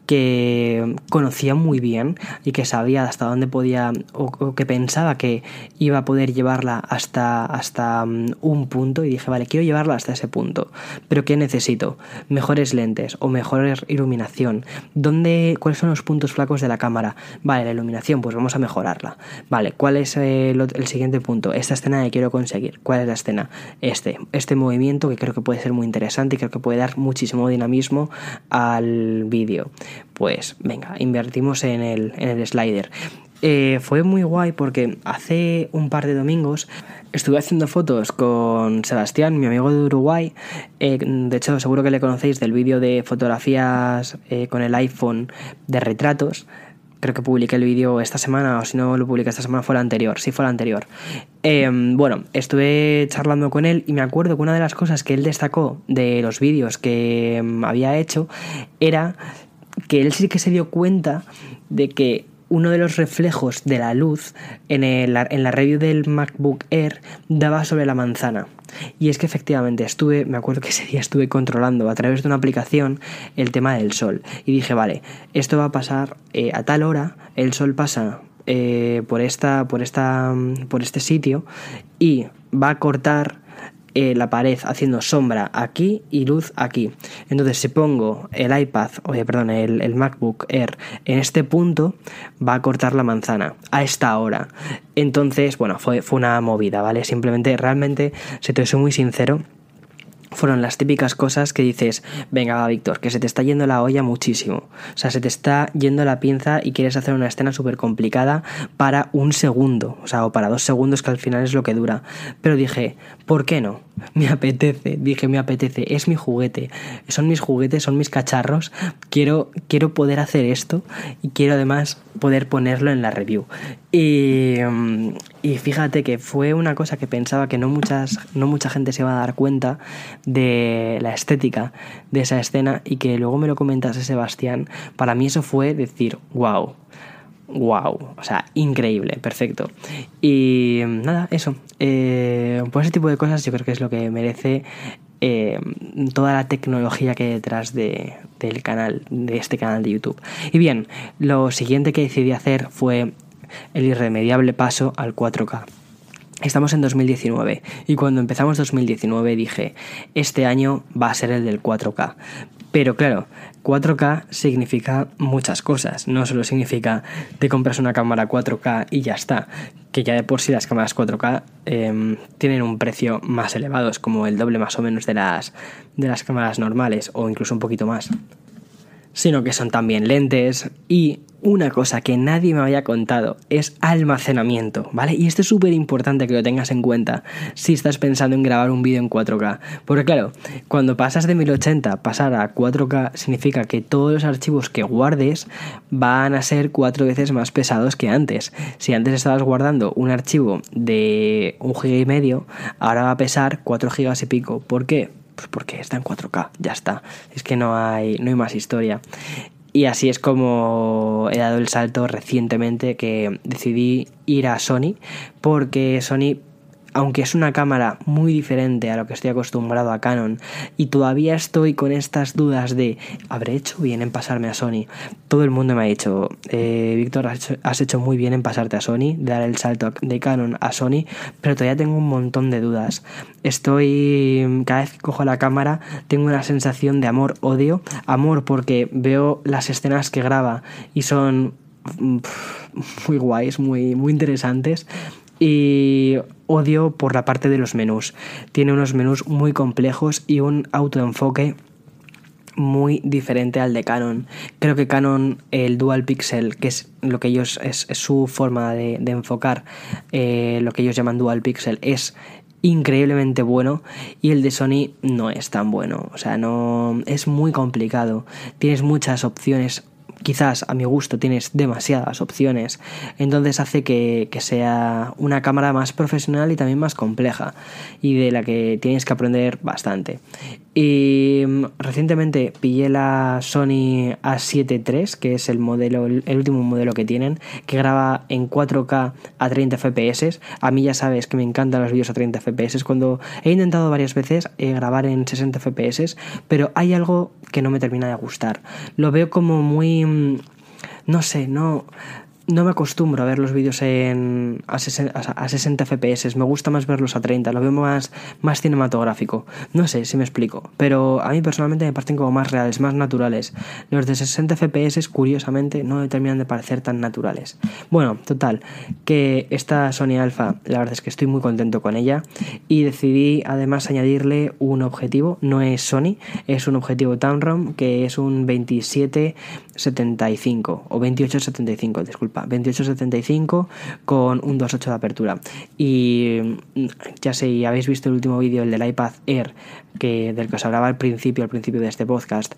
que conocía muy bien y que sabía hasta dónde podía o, que pensaba que iba a poder llevarla hasta, hasta mm, un punto y dije, vale, quiero llevarla hasta ese punto, pero ¿qué necesito? Mejores lentes o mejor iluminación. ¿Dónde, ¿Cuáles son los puntos flacos de la cámara? Vale, la iluminación, pues vamos a mejorarla. Vale, ¿cuál es el, el siguiente punto? Esta escena que quiero conseguir. ¿Cuál es la escena? Este, este movimiento que creo que puede ser muy interesante y creo que puede dar muchísimo dinamismo al vídeo pues venga, invertimos en el, en el slider. Eh, fue muy guay porque hace un par de domingos estuve haciendo fotos con Sebastián, mi amigo de Uruguay. Eh, de hecho, seguro que le conocéis del vídeo de fotografías eh, con el iPhone de retratos. Creo que publiqué el vídeo esta semana, o si no lo publiqué esta semana, fue la anterior. Sí, fue la anterior. bueno, estuve charlando con él y me acuerdo que una de las cosas que él destacó de los vídeos que mm, había hecho era que él sí que se dio cuenta de que uno de los reflejos de la luz en, el, en, la review del MacBook Air daba sobre la manzana. Y es que efectivamente estuve, me acuerdo que ese día estuve controlando a través de una aplicación el tema del sol. Y dije, vale, esto va a pasar eh, a tal hora, el sol pasa eh, por, esta, por, esta, por este sitio y va a cortar eh, la pared haciendo sombra aquí y luz aquí. Entonces, si pongo el iPad, o perdón, el, MacBook Air en este punto, va a cortar la manzana a esta hora. Entonces, bueno, fue, fue una movida, ¿vale? Simplemente, realmente, si te soy muy sincero, fueron las típicas cosas que dices, venga, va, Víctor, que se te está yendo la olla muchísimo. O sea, se te está yendo la pinza y quieres hacer una escena súper complicada para un segundo, o sea, o para dos segundos, que al final es lo que dura. Pero dije, ¿por qué no? Me apetece, dije, me apetece, es mi juguete, son mis juguetes, son mis cacharros, quiero, quiero poder hacer esto y quiero además poder ponerlo en la review. Y, mm, y fíjate que fue una cosa que pensaba que no, muchas, no mucha gente se va a dar cuenta de la estética de esa escena y que luego me lo comentase Sebastián. Para mí eso fue decir, wow, wow, o sea, increíble, perfecto. Y nada, eso. Eh, por ese tipo de cosas yo creo que es lo que merece eh, toda la tecnología que hay detrás de, del canal, de este canal de YouTube. Y bien, lo siguiente que decidí hacer fue el irremediable paso al 4K. Estamos en 2019 y cuando empezamos 2019 dije, este año va a ser el del 4K. Pero claro, 4K significa muchas cosas, no solo significa te compras una cámara 4K y ya está, que ya de por sí las cámaras 4K em, tienen un precio más elevado, es como el doble más o menos de las, de las cámaras normales o incluso un poquito más sino que son también lentes y una cosa que nadie me había contado es almacenamiento, ¿vale? Y esto es súper importante que lo tengas en cuenta si estás pensando en grabar un vídeo en 4K. Porque claro, cuando pasas de 1080 pasar a 4K significa que todos los archivos que guardes van a ser cuatro veces más pesados que antes. Si antes estabas guardando un archivo de un giga y medio, ahora va a pesar 4 gigas y pico. ¿Por qué? Pues porque está en 4K, ya está. Es que no hay, no hay más historia. Y así es como he dado el salto recientemente que decidí ir a Sony, porque Sony aunque es una cámara muy diferente a lo que estoy acostumbrado a Canon y todavía estoy con estas dudas de ¿habré hecho bien en pasarme a Sony? Todo el mundo me ha dicho, eh, Víctor, has hecho, muy bien en pasarte a Sony, dar el salto de Canon a Sony, pero todavía tengo un montón de dudas. Estoy, cada vez que cojo la cámara, tengo una sensación de amor-odio. Amor porque veo las escenas que graba y son mm, muy guays, muy, muy interesantes y odio por la parte de los menús. Tiene unos menús muy complejos y un autoenfoque muy diferente al de Canon. Creo que Canon, el Dual Pixel, que es lo que ellos es, su forma de, enfocar, eh, lo que ellos llaman Dual Pixel, es increíblemente bueno y el de Sony no es tan bueno. O sea, no es muy complicado. Tienes muchas opciones quizás a mi gusto tienes demasiadas opciones, entonces hace que, sea una cámara más profesional y también más compleja y de la que tienes que aprender bastante. Y mm, recientemente pillé la Sony A7 III, que es el modelo, el último modelo que tienen, que graba en 4K a 30 FPS. A mí ya sabes que me encantan los vídeos a 30 FPS. Cuando he intentado varias veces eh, grabar en 60 FPS, pero hay algo que no me termina de gustar. Lo veo como muy mm, no sé, no, no me acostumbro a ver los vídeos en, a, 60, FPS, me gusta más verlos a 30, lo veo más, más cinematográfico. No sé si me explico, pero a mí personalmente me parecen como más reales, más naturales. Los de 60 FPS, curiosamente, no terminan de parecer tan naturales. Bueno, total, que esta Sony Alpha, la verdad es que estoy muy contento con ella y decidí además añadirle un objetivo, no es Sony, es un objetivo Tamron que es un 2775 o 2875, disculpa 2875 con un 2.8 de apertura. Y mm, ya sé, habéis visto el último vídeo, el del iPad Air, que, del que os hablaba al principio, al principio de este podcast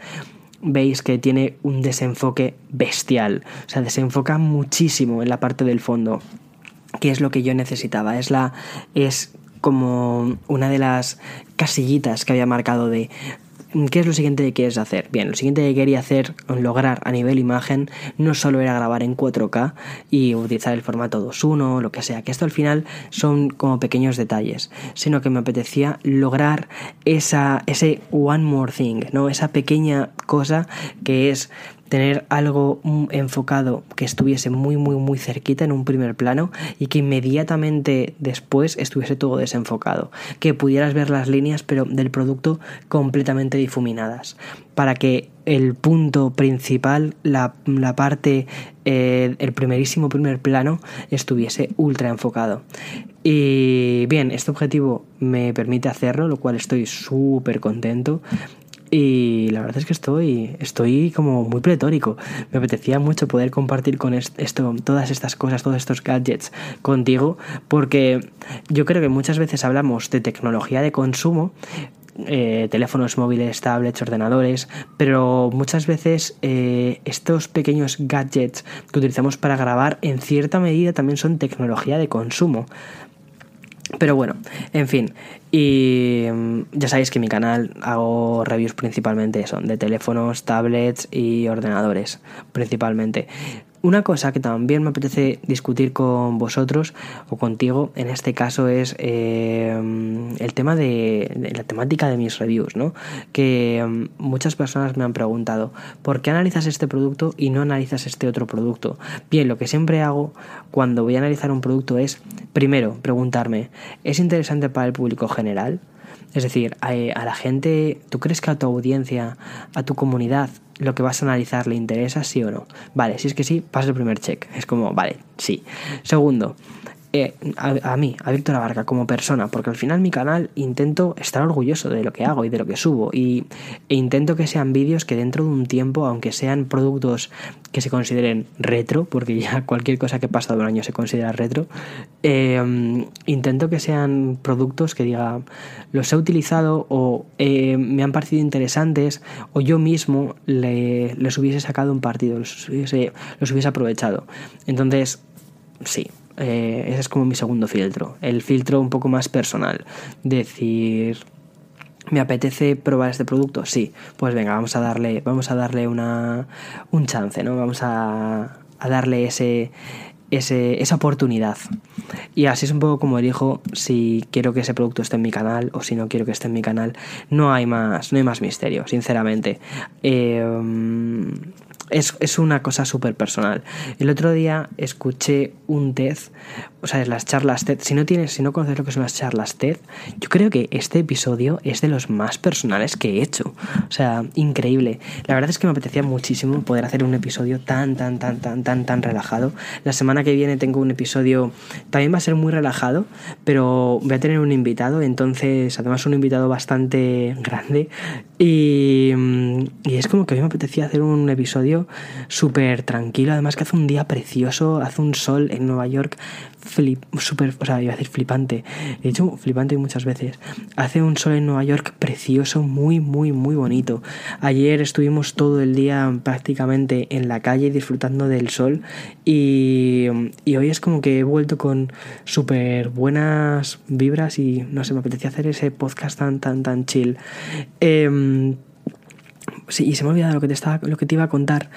veis que tiene un desenfoque bestial. O sea, desenfoca muchísimo en la parte del fondo. Que es lo que yo necesitaba. Es la. es como una de las casillitas que había marcado de ¿Qué es lo siguiente que quieres hacer? Bien, lo siguiente que quería hacer, lograr a nivel imagen, no solo era grabar en 4K y utilizar el formato 2.1, lo que sea, que esto al final son como pequeños detalles, sino que me apetecía lograr esa, ese one more thing, ¿no? Esa pequeña cosa que es tener algo enfocado que estuviese muy muy muy cerquita en un primer plano y que inmediatamente después estuviese todo desenfocado, que pudieras ver las líneas pero del producto completamente difuminadas, para que el punto principal, la, parte, eh, el primerísimo primer plano estuviese ultra enfocado. Y bien, este objetivo me permite hacerlo, lo cual estoy súper contento. Y la verdad es que estoy, estoy como muy pletórico. Me apetecía mucho poder compartir con esto, todas estas cosas, todos estos gadgets contigo, porque yo creo que muchas veces hablamos de tecnología de consumo, eh, teléfonos móviles, tablets, ordenadores, pero muchas veces eh, estos pequeños gadgets que utilizamos para grabar en cierta medida también son tecnología de consumo. Pero bueno, en fin, y mm, ya sabéis que en mi canal hago reviews principalmente son de teléfonos, tablets y ordenadores, principalmente. Una cosa que también me apetece discutir con vosotros o contigo en este caso es eh, el tema de, la temática de mis reviews, ¿no? Que mm, muchas personas me han preguntado ¿por qué analizas este producto y no analizas este otro producto? Bien, lo que siempre hago cuando voy a analizar un producto es primero preguntarme ¿es interesante para el público general? Es decir, a, la gente, ¿tú crees que a tu audiencia, a tu comunidad, lo que vas a analizar le interesa, sí o no? Vale, si es que sí, pasa el primer check. Es como, vale, sí. Segundo, eh, a, mí, a Víctor Abarca, como persona, porque al final mi canal intento estar orgulloso de lo que hago y de lo que subo y, e intento que sean vídeos que dentro de un tiempo, aunque sean productos que se consideren retro, porque ya cualquier cosa que pasa de un año se considera retro, em, intento que sean productos que diga, los he utilizado o eh, me han parecido interesantes o yo mismo le, les hubiese sacado un partido, los hubiese, los hubiese aprovechado. Entonces, sí, eh, ese es como mi segundo filtro. El filtro un poco más personal. Decir, ¿me apetece probar este producto? Sí. Pues venga, vamos a darle, vamos a darle una, un chance, ¿no? Vamos a, a darle ese, ese, esa oportunidad. Y así es un poco como elijo si quiero que ese producto esté en mi canal o si no quiero que esté en mi canal. No hay más, no hay más misterio, sinceramente. Eh, es, una cosa súper personal. El otro día escuché un TED, o sea, las charlas TED, si no tienes, si no conoces lo que son las charlas TED, yo creo que este episodio es de los más personales que he hecho. O sea, increíble. La verdad es que me apetecía muchísimo poder hacer un episodio tan, tan, tan, tan, tan, tan relajado. La semana que viene tengo un episodio, también va a ser muy relajado, pero voy a tener un invitado, entonces, además un invitado bastante grande. Y, y es como que a mí me apetecía hacer un episodio súper tranquilo, además que hace un día precioso, hace un sol en Nueva York flip, super, o sea, iba a decir flipante, he dicho flipante muchas veces. Hace un sol en Nueva York precioso, muy, muy, muy bonito. Ayer estuvimos todo el día prácticamente en la calle disfrutando del sol y, y hoy es como que he vuelto con súper buenas vibras y no sé, me apetecía hacer ese podcast tan, tan, tan chill. Eh, sí, y se me ha olvidado lo que te, estaba, lo que te iba a contar.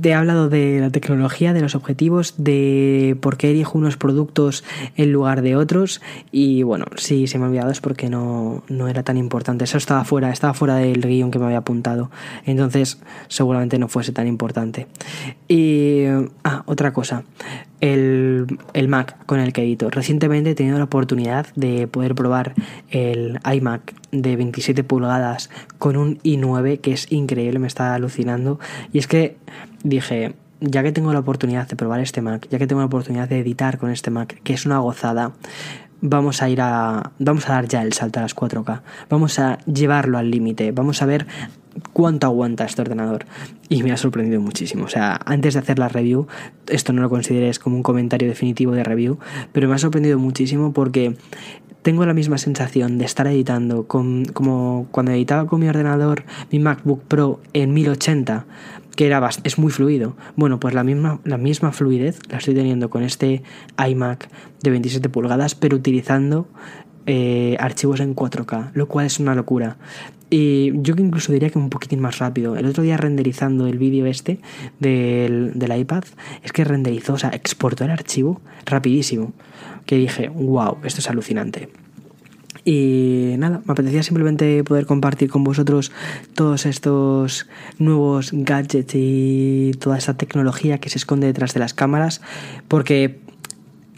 Te he hablado de la tecnología, de los objetivos, de por qué elijo unos productos en lugar de otros. Y bueno, sí, se me ha olvidado es porque no, no era tan importante. Eso estaba fuera, estaba fuera del guion que me había apuntado. Entonces, seguramente no fuese tan importante. Y. Ah, otra cosa el, el, Mac con el que edito. Recientemente he tenido la oportunidad de poder probar el iMac de 27 pulgadas con un i9 que es increíble, me está alucinando. Y es que dije, ya que tengo la oportunidad de probar este Mac, ya que tengo la oportunidad de editar con este Mac, que es una gozada, vamos a ir a vamos a dar ya el salto a las 4K. Vamos a llevarlo al límite. Vamos a ver cuánto aguanta este ordenador. Y me ha sorprendido muchísimo. O sea, antes de hacer la review, esto no lo consideres como un comentario definitivo de review, pero me ha sorprendido muchísimo porque tengo la misma sensación de estar editando con, como cuando editaba con mi ordenador, mi MacBook Pro en 1080, que era es muy fluido. Bueno, pues la misma, la misma fluidez la estoy teniendo con este iMac de 27 pulgadas, pero utilizando eh, archivos en 4K, lo cual es una locura. Y yo incluso diría que un poquitín más rápido. El otro día renderizando el vídeo este del, del, iPad, es que renderizó, o sea, exportó el archivo rapidísimo. Que dije, wow, esto es alucinante. Y nada, me apetecía simplemente poder compartir con vosotros todos estos nuevos gadgets y toda esa tecnología que se esconde detrás de las cámaras, porque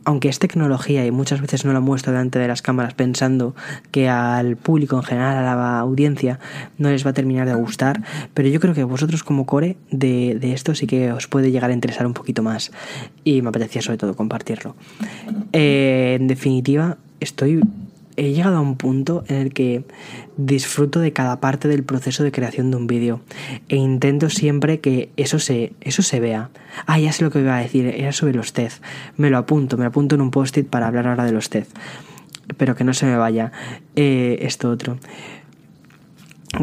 aunque es tecnología y muchas veces no la muestro delante de las cámaras pensando que al público en general, a la audiencia, no les va a terminar de gustar, pero yo creo que vosotros como core de, de esto sí que os puede llegar a interesar un poquito más y me apetecía sobre todo compartirlo. Eh, en definitiva, estoy he llegado a un punto en el que disfruto de cada parte del proceso de creación de un vídeo e intento siempre que eso se, eso se vea. Ah, ya sé lo que iba a decir, era sobre los TED. Me lo apunto, me lo apunto en un post-it para hablar ahora de los TED. Pero que no se me vaya eh, esto otro.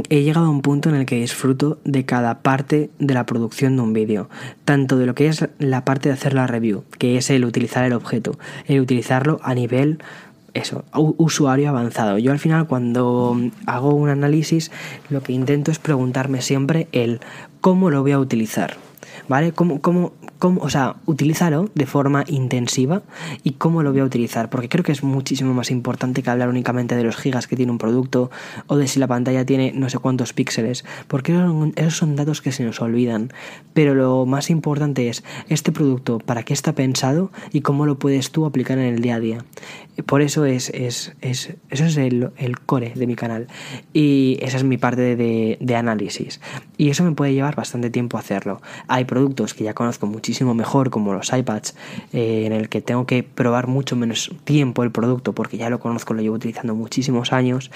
He llegado a un punto en el que disfruto de cada parte de la producción de un vídeo, tanto de lo que es la parte de hacer la review, que es el utilizar el objeto, el utilizarlo a nivel eso, usuario avanzado. Yo al final cuando hago un análisis lo que intento es preguntarme siempre el cómo lo voy a utilizar. ¿Vale? ¿Cómo, cómo, cómo, o sea, utilizarlo de forma intensiva y cómo lo voy a utilizar, porque creo que es muchísimo más importante que hablar únicamente de los gigas que tiene un producto o de si la pantalla tiene no sé cuántos píxeles, porque esos son datos que se nos olvidan, pero lo más importante es este producto, para qué está pensado y cómo lo puedes tú aplicar en el día a día. Por eso es, es, es eso es el, el, core de mi canal y esa es mi parte de, de análisis y eso me puede llevar bastante tiempo hacerlo. Hay productos que ya conozco muchísimo mejor como los iPads eh, en el que tengo que probar mucho menos tiempo el producto porque ya lo conozco, lo llevo utilizando muchísimos años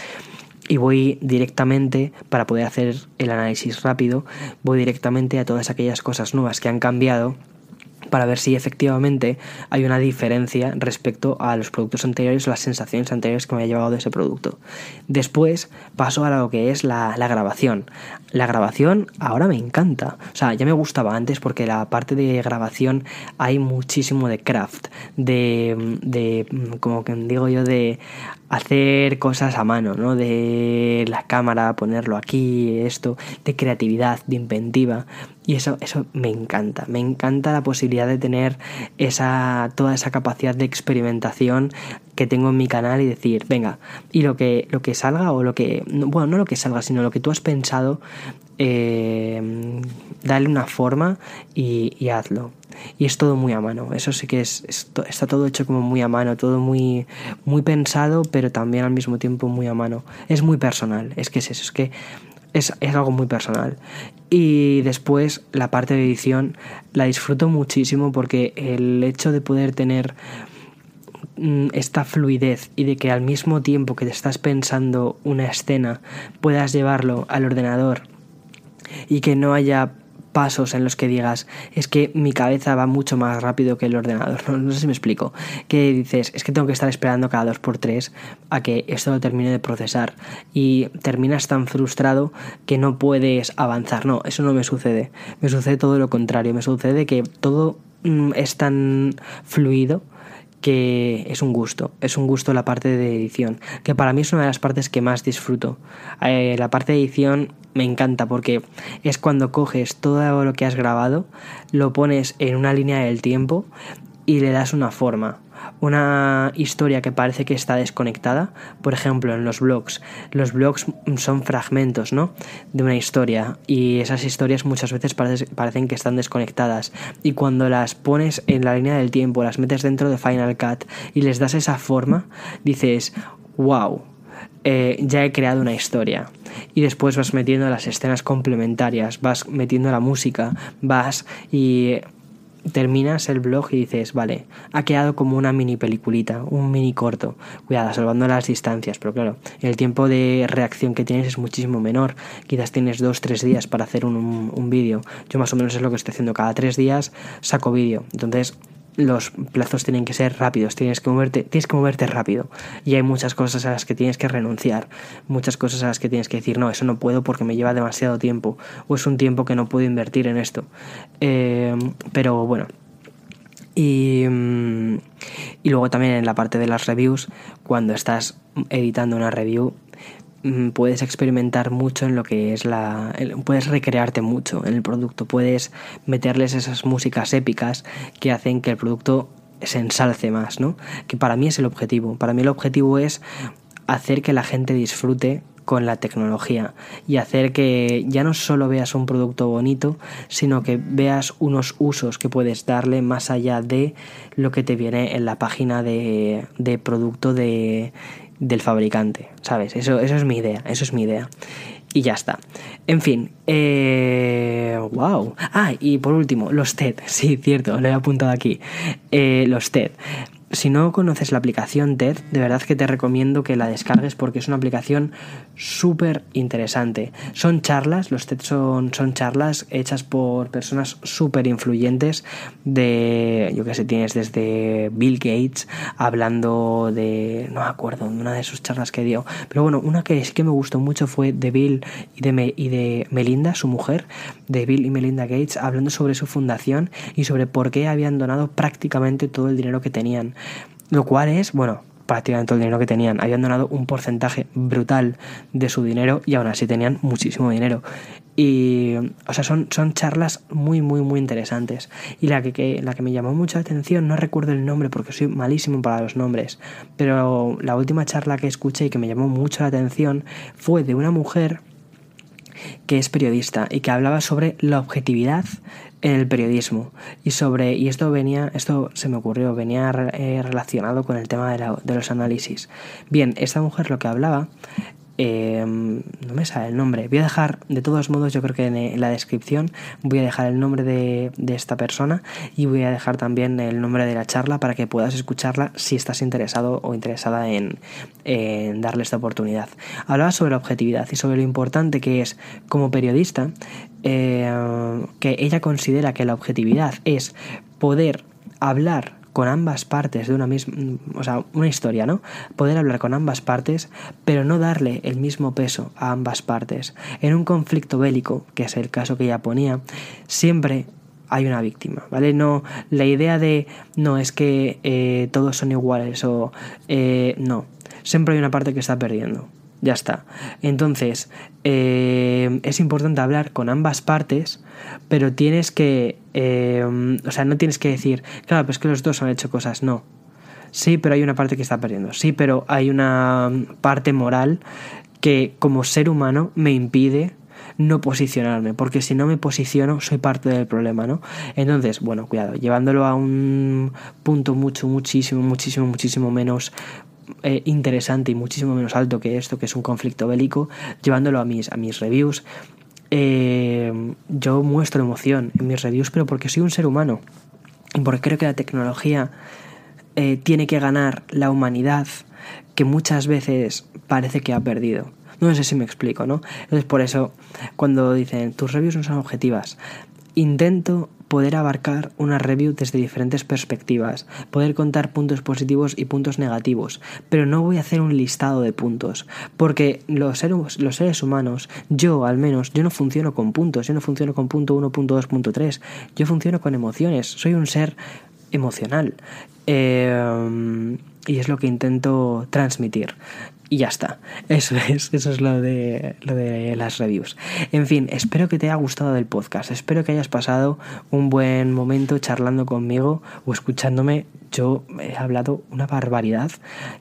y voy directamente, para poder hacer el análisis rápido, voy directamente a todas aquellas cosas nuevas que han cambiado para ver si efectivamente hay una diferencia respecto a los productos anteriores o las sensaciones anteriores que me había llevado de ese producto. Después paso a lo que es la, la, grabación. La grabación ahora me encanta. O sea, ya me gustaba antes porque la parte de grabación hay muchísimo de craft, de, de como que digo yo, de hacer cosas a mano, ¿no? De la cámara, ponerlo aquí, esto, de creatividad, de inventiva. Y eso, eso me encanta. Me encanta la posibilidad de tener esa, toda esa capacidad de experimentación que tengo en mi canal y decir, venga, y lo que, lo que salga o lo que, bueno, no lo que salga, sino lo que tú has pensado, eh, dale una forma y, y hazlo. y es todo muy a mano. Eso sí que es, está todo hecho como muy a mano, todo muy, muy pensado, pero también al mismo tiempo muy a mano. Es muy personal, es que es eso, es que es, es, algo muy personal. Y después la parte de edición la disfruto muchísimo porque el hecho de poder tener mm, esta fluidez y de que al mismo tiempo que te estás pensando una escena puedas llevarlo al ordenador y que no haya pasos en los que digas, es que mi cabeza va mucho más rápido que el ordenador. No, sé si me explico. Que dices, es que tengo que estar esperando cada dos por tres a que esto lo termine de procesar. Y terminas tan frustrado que no puedes avanzar. No, eso no me sucede. Me sucede todo lo contrario. Me sucede que todo mm, es tan fluido que es un gusto, es un gusto la parte de edición, que para mí es una de las partes que más disfruto. Eh, la parte de edición me encanta porque es cuando coges todo lo que has grabado, lo pones en una línea del tiempo y le das una forma. Una historia que parece que está desconectada, por ejemplo en los blogs, los blogs son fragmentos, ¿no? De una historia y esas historias muchas veces parecen que están desconectadas. Y cuando las pones en la línea del tiempo, las metes dentro de Final Cut y les das esa forma, dices, wow, eh, ya he creado una historia. Y después vas metiendo las escenas complementarias, vas metiendo la música, vas y terminas el blog y dices, vale, ha quedado como una mini peliculita, un mini corto. Cuidado, salvando las distancias, pero claro, el tiempo de reacción que tienes es muchísimo menor. Quizás tienes dos, tres días para hacer un, un vídeo. Yo más o menos es lo que estoy haciendo. Cada tres días saco vídeo. Entonces, los plazos tienen que ser rápidos, tienes que moverte, tienes que moverte rápido. Y hay muchas cosas a las que tienes que renunciar, muchas cosas a las que tienes que decir, no, eso no puedo porque me lleva demasiado tiempo, o es un tiempo que no puedo invertir en esto. Eh, pero bueno. Y, mm, y luego también en la parte de las reviews, cuando estás editando una review, puedes experimentar mucho en lo que es la... puedes recrearte mucho en el producto, puedes meterles esas músicas épicas que hacen que el producto se ensalce más, ¿no? Que para mí es el objetivo. Para mí el objetivo es hacer que la gente disfrute con la tecnología y hacer que ya no solo veas un producto bonito, sino que veas unos usos que puedes darle más allá de lo que te viene en la página de, de producto de, del fabricante, ¿sabes? Eso, eso es mi idea, eso es mi idea. Y ya está. En fin, eh, wow. Ah, y por último, los TED. Sí, cierto, lo he apuntado aquí. Eh, los TED. Si no conoces la aplicación TED, de verdad que te recomiendo que la descargues porque es una aplicación súper interesante. Son charlas, los TED son, son charlas hechas por personas súper influyentes de, yo qué sé, tienes desde Bill Gates hablando de, no me acuerdo, una de sus charlas que dio, pero bueno, una que sí que me gustó mucho fue de Bill y de, y de Melinda, su mujer, de Bill y Melinda Gates, hablando sobre su fundación y sobre por qué habían donado prácticamente todo el dinero que tenían. Lo cual es, bueno, prácticamente todo el dinero que tenían. Habían donado un porcentaje brutal de su dinero y aún así tenían muchísimo dinero. Y, o sea, son, son charlas muy, muy, muy interesantes. Y la que, la que me llamó mucho la atención, no recuerdo el nombre porque soy malísimo para los nombres, pero la última charla que escuché y que me llamó mucho la atención fue de una mujer que es periodista y que hablaba sobre la objetividad en el periodismo. Y sobre y esto venía esto se me ocurrió venía eh, relacionado con el tema de, de los análisis. Bien esta mujer lo que hablaba Em, no me sale el nombre. Voy a dejar, de todos modos, yo creo que en la descripción voy a dejar el nombre de, esta persona y voy a dejar también el nombre de la charla para que puedas escucharla si estás interesado o interesada en, darle esta oportunidad. Hablaba sobre la objetividad y sobre lo importante que es como periodista eh, que ella considera que la objetividad es poder hablar con ambas partes de una misma, o sea, una historia, ¿no? Poder hablar con ambas partes, pero no darle el mismo peso a ambas partes. En un conflicto bélico, que es el caso que ella ponía, siempre hay una víctima, ¿vale? No, la idea de no es que eh, todos son iguales o eh, no, siempre hay una parte que está perdiendo. Ya está. Entonces, eh, es importante hablar con ambas partes, pero tienes que... Eh, o sea, no tienes que decir, claro, pues que los dos han hecho cosas, no. Sí, pero hay una parte que está perdiendo. Sí, pero hay una parte moral que como ser humano me impide no posicionarme, porque si no me posiciono soy parte del problema, ¿no? Entonces, bueno, cuidado, llevándolo a un punto mucho, muchísimo, muchísimo, muchísimo menos eh, interesante y muchísimo menos alto que esto, que es un conflicto bélico, llevándolo a mis, a mis reviews. Eh, yo muestro emoción en mis reviews, pero porque soy un ser humano y porque creo que la tecnología eh, tiene que ganar la humanidad que muchas veces parece que ha perdido. No sé si me explico, ¿no? Entonces por eso cuando dicen tus reviews no son objetivas, intento poder abarcar una review desde diferentes perspectivas, poder contar puntos positivos y puntos negativos, pero no voy a hacer un listado de puntos, porque los seres, los seres humanos, yo al menos, yo no funciono con puntos, yo no funciono con punto 1, punto 2, punto 3, yo funciono con emociones, soy un ser emocional. Eh, y es lo que intento transmitir. Y ya está. Eso es, eso es lo de, lo de las reviews. En fin, espero que te haya gustado el podcast. Espero que hayas pasado un buen momento charlando conmigo o escuchándome. Yo he hablado una barbaridad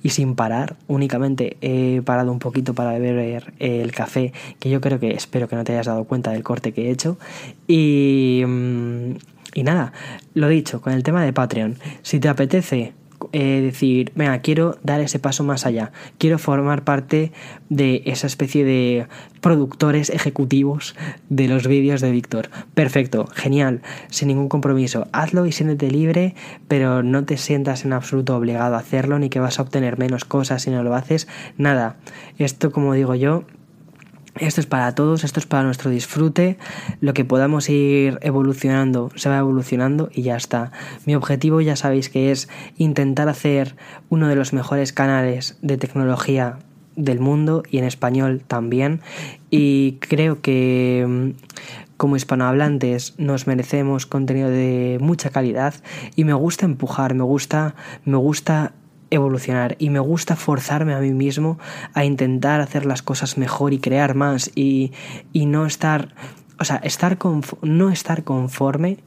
y sin parar. Únicamente he parado un poquito para beber el café, que yo creo que espero que no te hayas dado cuenta del corte que he hecho. Y, mm, y nada, lo dicho, con el tema de Patreon. Si te apetece eh, decir, venga, quiero dar ese paso más allá, quiero formar parte de esa especie de productores ejecutivos de los vídeos de Víctor. Perfecto, genial, sin ningún compromiso. Hazlo y siéntete libre, pero no te sientas en absoluto obligado a hacerlo ni que vas a obtener menos cosas si no lo haces. Nada, esto como digo yo, esto es para todos, esto es para nuestro disfrute. Lo que podamos ir evolucionando, se va evolucionando y ya está. Mi objetivo ya sabéis que es intentar hacer uno de los mejores canales de tecnología del mundo y en español también. Y creo que mm, como hispanohablantes nos merecemos contenido de mucha calidad y me gusta empujar, me gusta, me gusta evolucionar y me gusta forzarme a mí mismo a intentar hacer las cosas mejor y crear más y, y no estar, o sea, estar no estar conforme.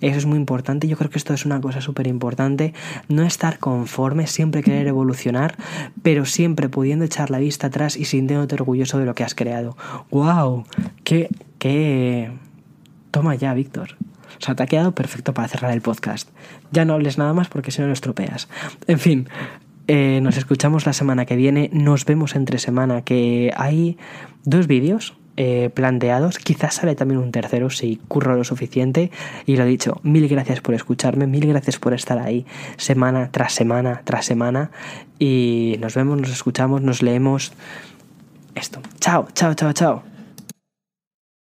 Eso es muy importante. Yo creo que esto es una cosa súper importante. No estar conforme, siempre querer evolucionar, pero siempre pudiendo echar la vista atrás y sintiéndote orgulloso de lo que has creado. ¡Wow! ¡Qué, qué... Toma ya, Víctor. O sea, te ha perfecto para cerrar el podcast. Ya no hables nada más porque si no lo estropeas. En fin, eh, nos escuchamos la semana que viene. Nos vemos entre semana, que hay dos vídeos. Eh, planteados, quizás sale también un tercero si curro lo suficiente y lo dicho, mil gracias por escucharme, mil gracias por estar ahí semana tras semana tras semana y nos vemos, nos escuchamos, nos leemos esto. Chao, chao, chao, chao.